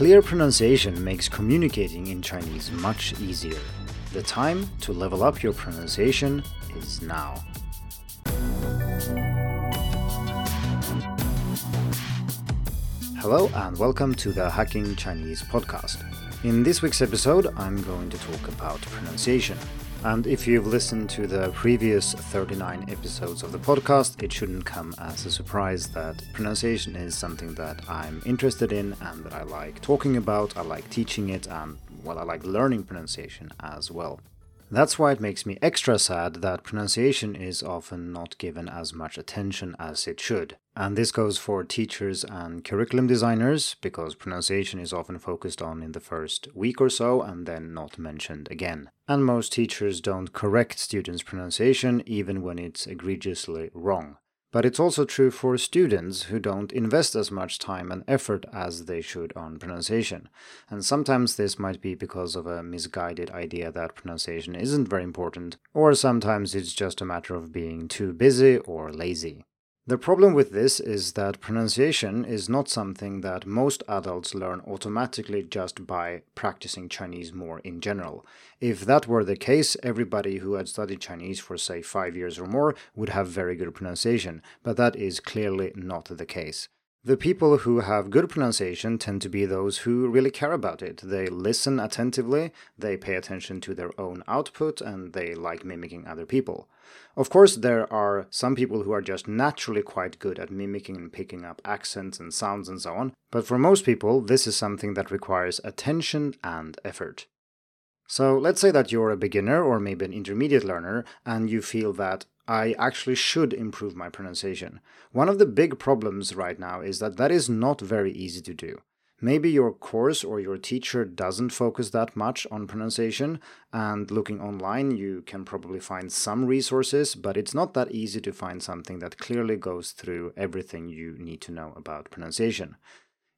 Clear pronunciation makes communicating in Chinese much easier. The time to level up your pronunciation is now. Hello and welcome to the Hacking Chinese podcast. In this week's episode, I'm going to talk about pronunciation. And if you've listened to the previous 39 episodes of the podcast, it shouldn't come as a surprise that pronunciation is something that I'm interested in and that I like talking about, I like teaching it, and well, I like learning pronunciation as well. That's why it makes me extra sad that pronunciation is often not given as much attention as it should. And this goes for teachers and curriculum designers, because pronunciation is often focused on in the first week or so and then not mentioned again. And most teachers don't correct students' pronunciation even when it's egregiously wrong. But it's also true for students who don't invest as much time and effort as they should on pronunciation. And sometimes this might be because of a misguided idea that pronunciation isn't very important, or sometimes it's just a matter of being too busy or lazy. The problem with this is that pronunciation is not something that most adults learn automatically just by practicing Chinese more in general. If that were the case, everybody who had studied Chinese for, say, five years or more would have very good pronunciation, but that is clearly not the case. The people who have good pronunciation tend to be those who really care about it. They listen attentively, they pay attention to their own output, and they like mimicking other people. Of course, there are some people who are just naturally quite good at mimicking and picking up accents and sounds and so on, but for most people, this is something that requires attention and effort. So let's say that you're a beginner or maybe an intermediate learner and you feel that I actually should improve my pronunciation. One of the big problems right now is that that is not very easy to do. Maybe your course or your teacher doesn't focus that much on pronunciation, and looking online, you can probably find some resources, but it's not that easy to find something that clearly goes through everything you need to know about pronunciation.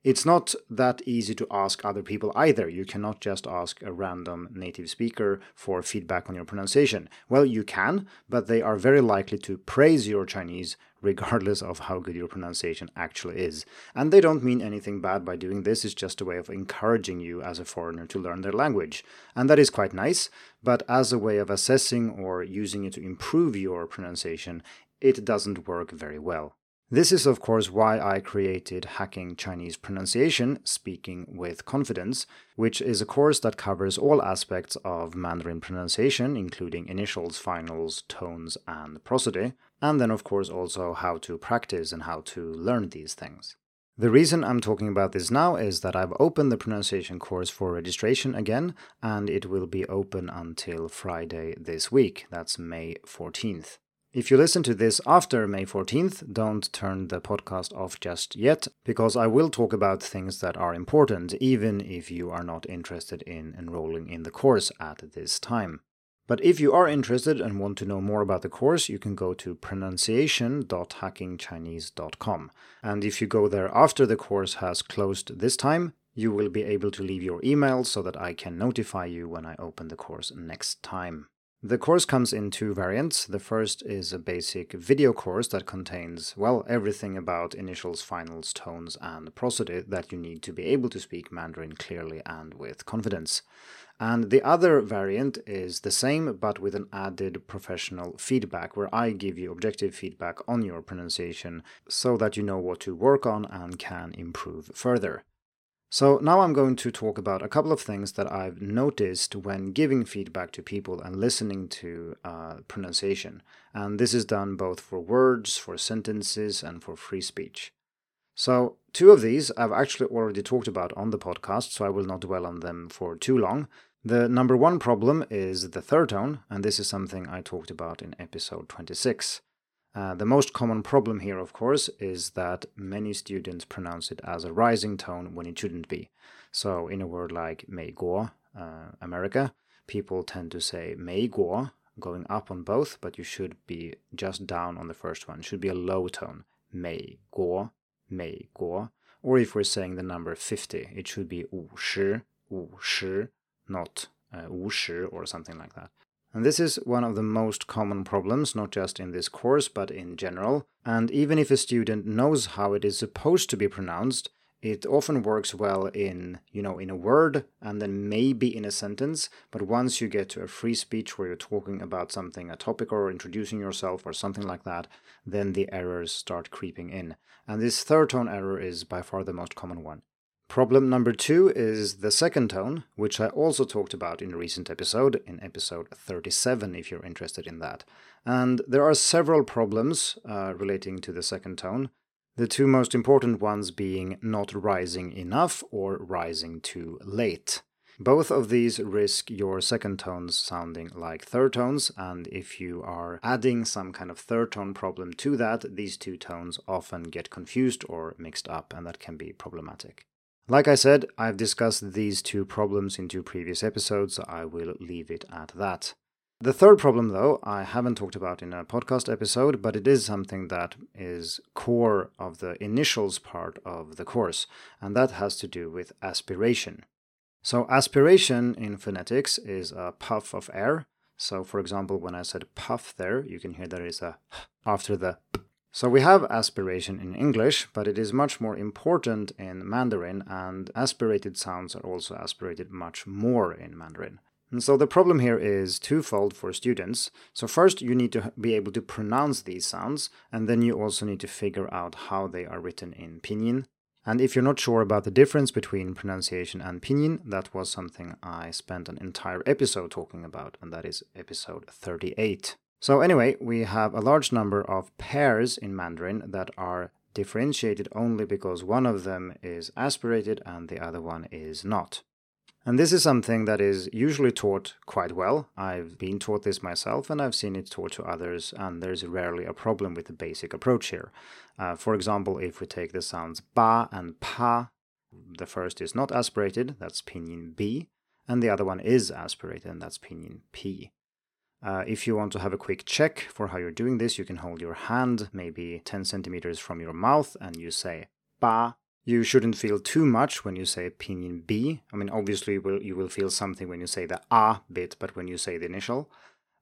It's not that easy to ask other people either. You cannot just ask a random native speaker for feedback on your pronunciation. Well, you can, but they are very likely to praise your Chinese regardless of how good your pronunciation actually is. And they don't mean anything bad by doing this, it's just a way of encouraging you as a foreigner to learn their language. And that is quite nice, but as a way of assessing or using it to improve your pronunciation, it doesn't work very well. This is, of course, why I created Hacking Chinese Pronunciation Speaking with Confidence, which is a course that covers all aspects of Mandarin pronunciation, including initials, finals, tones, and prosody, and then, of course, also how to practice and how to learn these things. The reason I'm talking about this now is that I've opened the pronunciation course for registration again, and it will be open until Friday this week. That's May 14th. If you listen to this after May 14th, don't turn the podcast off just yet, because I will talk about things that are important, even if you are not interested in enrolling in the course at this time. But if you are interested and want to know more about the course, you can go to pronunciation.hackingchinese.com. And if you go there after the course has closed this time, you will be able to leave your email so that I can notify you when I open the course next time. The course comes in two variants. The first is a basic video course that contains, well, everything about initials, finals, tones, and prosody that you need to be able to speak Mandarin clearly and with confidence. And the other variant is the same but with an added professional feedback where I give you objective feedback on your pronunciation so that you know what to work on and can improve further. So now I'm going to talk about a couple of things that I've noticed when giving feedback to people and listening to uh, pronunciation. And this is done both for words, for sentences, and for free speech. So, two of these I've actually already talked about on the podcast, so I will not dwell on them for too long. The number one problem is the third tone, and this is something I talked about in episode 26. Uh, the most common problem here, of course, is that many students pronounce it as a rising tone when it shouldn't be. So, in a word like 美国, uh, America, people tend to say 美国, going up on both, but you should be just down on the first one. It should be a low tone. 美国,美国. Or if we're saying the number 50, it should be 50, 50, not uh, 50 or something like that. And this is one of the most common problems, not just in this course, but in general. And even if a student knows how it is supposed to be pronounced, it often works well in, you know, in a word and then maybe in a sentence, but once you get to a free speech where you're talking about something, a topic or introducing yourself or something like that, then the errors start creeping in. And this third tone error is by far the most common one. Problem number two is the second tone, which I also talked about in a recent episode, in episode 37, if you're interested in that. And there are several problems uh, relating to the second tone. The two most important ones being not rising enough or rising too late. Both of these risk your second tones sounding like third tones, and if you are adding some kind of third tone problem to that, these two tones often get confused or mixed up, and that can be problematic. Like I said, I've discussed these two problems in two previous episodes, so I will leave it at that. The third problem, though, I haven't talked about in a podcast episode, but it is something that is core of the initials part of the course, and that has to do with aspiration. So, aspiration in phonetics is a puff of air. So, for example, when I said puff there, you can hear there is a after the so we have aspiration in English, but it is much more important in Mandarin, and aspirated sounds are also aspirated much more in Mandarin. And so the problem here is twofold for students. So first you need to be able to pronounce these sounds, and then you also need to figure out how they are written in pinyin. And if you're not sure about the difference between pronunciation and pinyin, that was something I spent an entire episode talking about, and that is episode 38. So anyway, we have a large number of pairs in Mandarin that are differentiated only because one of them is aspirated and the other one is not. And this is something that is usually taught quite well. I've been taught this myself and I've seen it taught to others, and there's rarely a problem with the basic approach here. Uh, for example, if we take the sounds ba and pa, the first is not aspirated, that's pinyin B, and the other one is aspirated, and that's pinyin P. Uh, if you want to have a quick check for how you're doing this, you can hold your hand maybe 10 centimeters from your mouth and you say ba you shouldn't feel too much when you say pinyin B. I mean, obviously, you will, feel something when you say the A bit, but when you say the initial.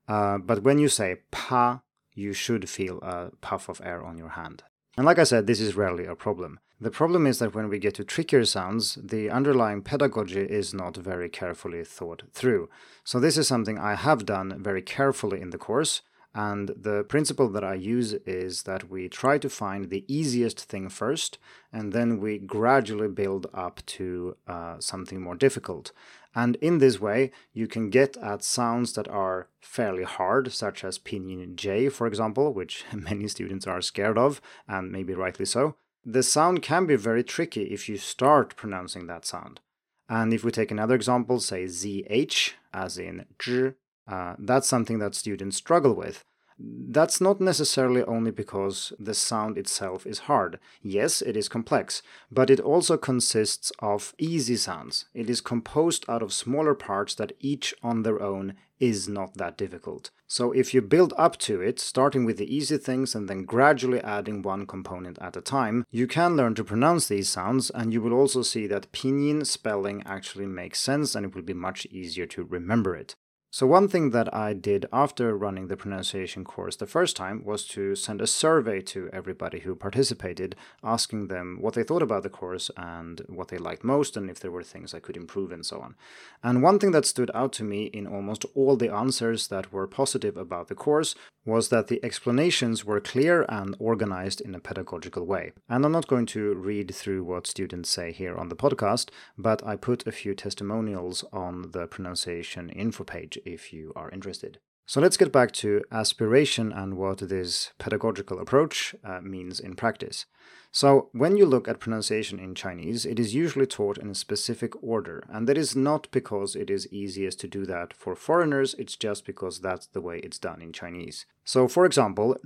Uh, but when you say pa, you should feel a puff of air on your hand. And like I said, this is rarely a problem. The problem is that when we get to trickier sounds, the underlying pedagogy is not very carefully thought through. So, this is something I have done very carefully in the course, and the principle that I use is that we try to find the easiest thing first, and then we gradually build up to uh, something more difficult. And in this way, you can get at sounds that are fairly hard, such as pinyin J, for example, which many students are scared of, and maybe rightly so. The sound can be very tricky if you start pronouncing that sound. And if we take another example, say ZH, as in zh, uh, that's something that students struggle with. That's not necessarily only because the sound itself is hard. Yes, it is complex, but it also consists of easy sounds. It is composed out of smaller parts that each on their own is not that difficult. So if you build up to it, starting with the easy things and then gradually adding one component at a time, you can learn to pronounce these sounds and you will also see that pinyin spelling actually makes sense and it will be much easier to remember it. So, one thing that I did after running the pronunciation course the first time was to send a survey to everybody who participated, asking them what they thought about the course and what they liked most, and if there were things I could improve, and so on. And one thing that stood out to me in almost all the answers that were positive about the course was that the explanations were clear and organized in a pedagogical way. And I'm not going to read through what students say here on the podcast, but I put a few testimonials on the pronunciation info page if you are interested. So let's get back to aspiration and what this pedagogical approach uh, means in practice. So, when you look at pronunciation in Chinese, it is usually taught in a specific order, and that is not because it is easiest to do that for foreigners, it's just because that's the way it's done in Chinese. So, for example,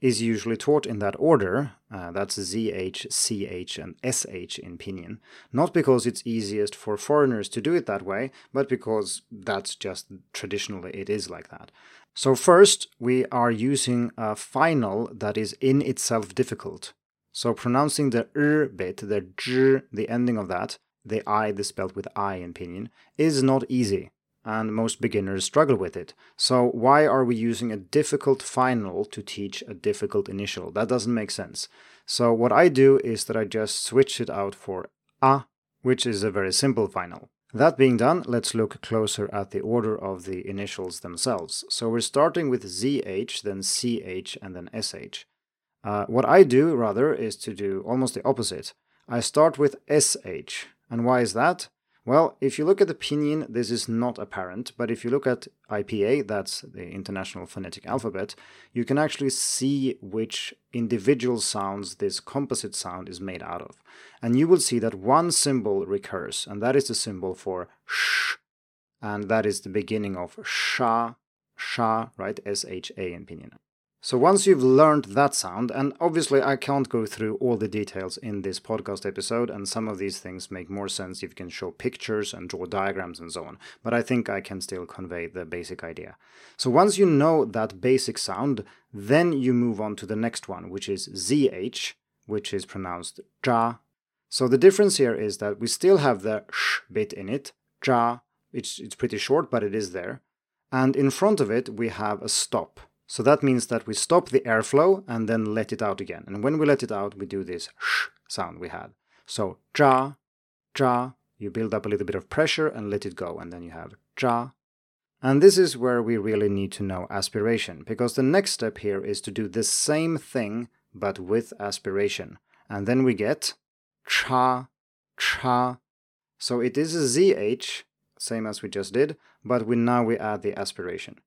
is usually taught in that order, uh, that's ZH, CH, and SH in pinyin, not because it's easiest for foreigners to do it that way, but because that's just traditionally it is like that. So first, we are using a final that is in itself difficult. So pronouncing the r bit, the zh, the ending of that, the i, the spelled with i in pinyin, is not easy. and most beginners struggle with it. So, why are we using a difficult final to teach a difficult initial? That doesn't make sense. So, what I do is that I just switch it out for a, which is a very simple final. That being done, let's look closer at the order of the initials themselves. So, we're starting with ZH, then CH, and then SH. Uh, what I do, rather, is to do almost the opposite. I start with SH. And why is that? Well, if you look at the pinyin, this is not apparent, but if you look at IPA, that's the International Phonetic Alphabet, you can actually see which individual sounds this composite sound is made out of. And you will see that one symbol recurs, and that is the symbol for sh, and that is the beginning of sha, sha, right? S H A in pinyin. So once you've learned that sound, and obviously I can't go through all the details in this podcast episode, and some of these things make more sense if you can show pictures and draw diagrams and so on, but I think I can still convey the basic idea. So once you know that basic sound, then you move on to the next one, which is ZH, which is pronounced ja. So the difference here is that we still have the sh bit in it, ja, it's, it's pretty short, but it is there. And in front of it, we have a stop. So that means that we stop the airflow and then let it out again. And when we let it out, we do this sh sound we had. So ja, ja, you build up a little bit of pressure and let it go, and then you have ja. And this is where we really need to know aspiration, because the next step here is to do the same thing but with aspiration. And then we get cha, cha. So it is a ZH, same as we just did, but we now we add the aspiration.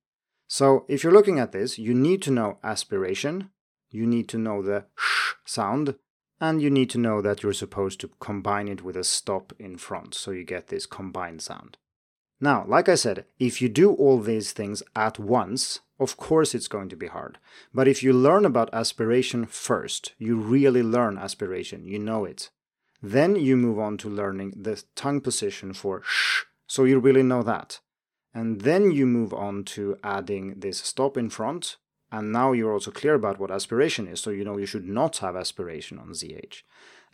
So if you're looking at this, you need to know aspiration, you need to know the sh sound, and you need to know that you're supposed to combine it with a stop in front, so you get this combined sound. Now, like I said, if you do all these things at once, of course it's going to be hard. But if you learn about aspiration first, you really learn aspiration, you know it. Then you move on to learning the tongue position for sh, so you really know that. And then you move on to adding this stop in front. And now you're also clear about what aspiration is, so you know you should not have aspiration on ZH.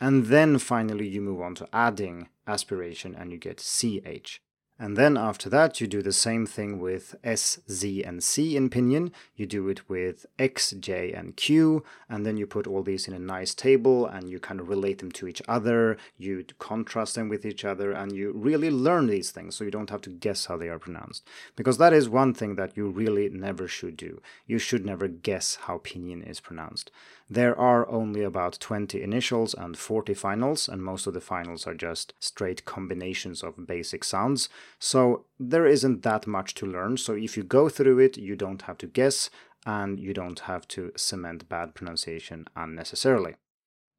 And then finally you move on to adding aspiration and you get CH. And then after that, you do the same thing with S, Z, and C in pinyin. You do it with X, J, and Q, and then you put all these in a nice table and you kind of relate them to each other. You contrast them with each other, and you really learn these things so you don't have to guess how they are pronounced. Because that is one thing that you really never should do. You should never guess how pinyin is pronounced. There are only about 20 initials and 40 finals, and most of the finals are just straight combinations of basic sounds. So there isn't that much to learn. So if you go through it, you don't have to guess and you don't have to cement bad pronunciation unnecessarily.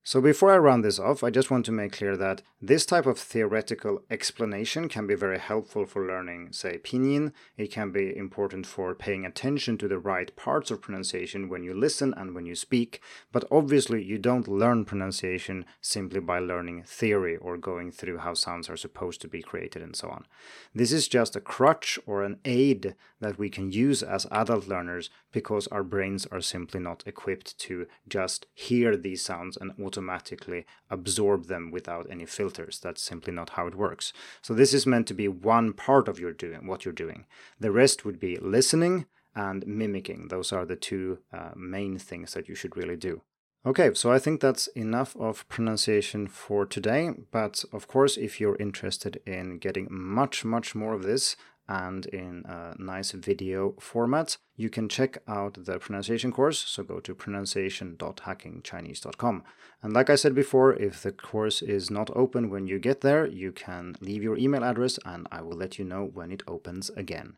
So before I round this off, I just want to make clear that this type of theoretical explanation can be very helpful for learning, say, pinyin. It can be important for paying attention to the right parts of pronunciation when you listen and when you speak, but obviously you don't learn pronunciation simply by learning theory or going through how sounds are supposed to be created and so on. This is just a crutch or an aid that we can use as adult learners because our brains are simply not equipped to just hear these sounds and automatically absorb them without any filters. That's simply not how it works. So this is meant to be one part of your doing what you're doing. The rest would be listening and mimicking. Those are the two uh, main things that you should really do. Okay, so I think that's enough of pronunciation for today. But of course, if you're interested in getting much, much more of this, and in a nice video format. You can check out the pronunciation course, so go to pronunciation.hackingchinese.com. And like I said before, if the course is not open when you get there, you can leave your email address and I will let you know when it opens again.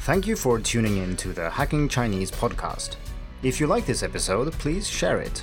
Thank you for tuning in to the Hacking Chinese podcast. If you like this episode, please share it.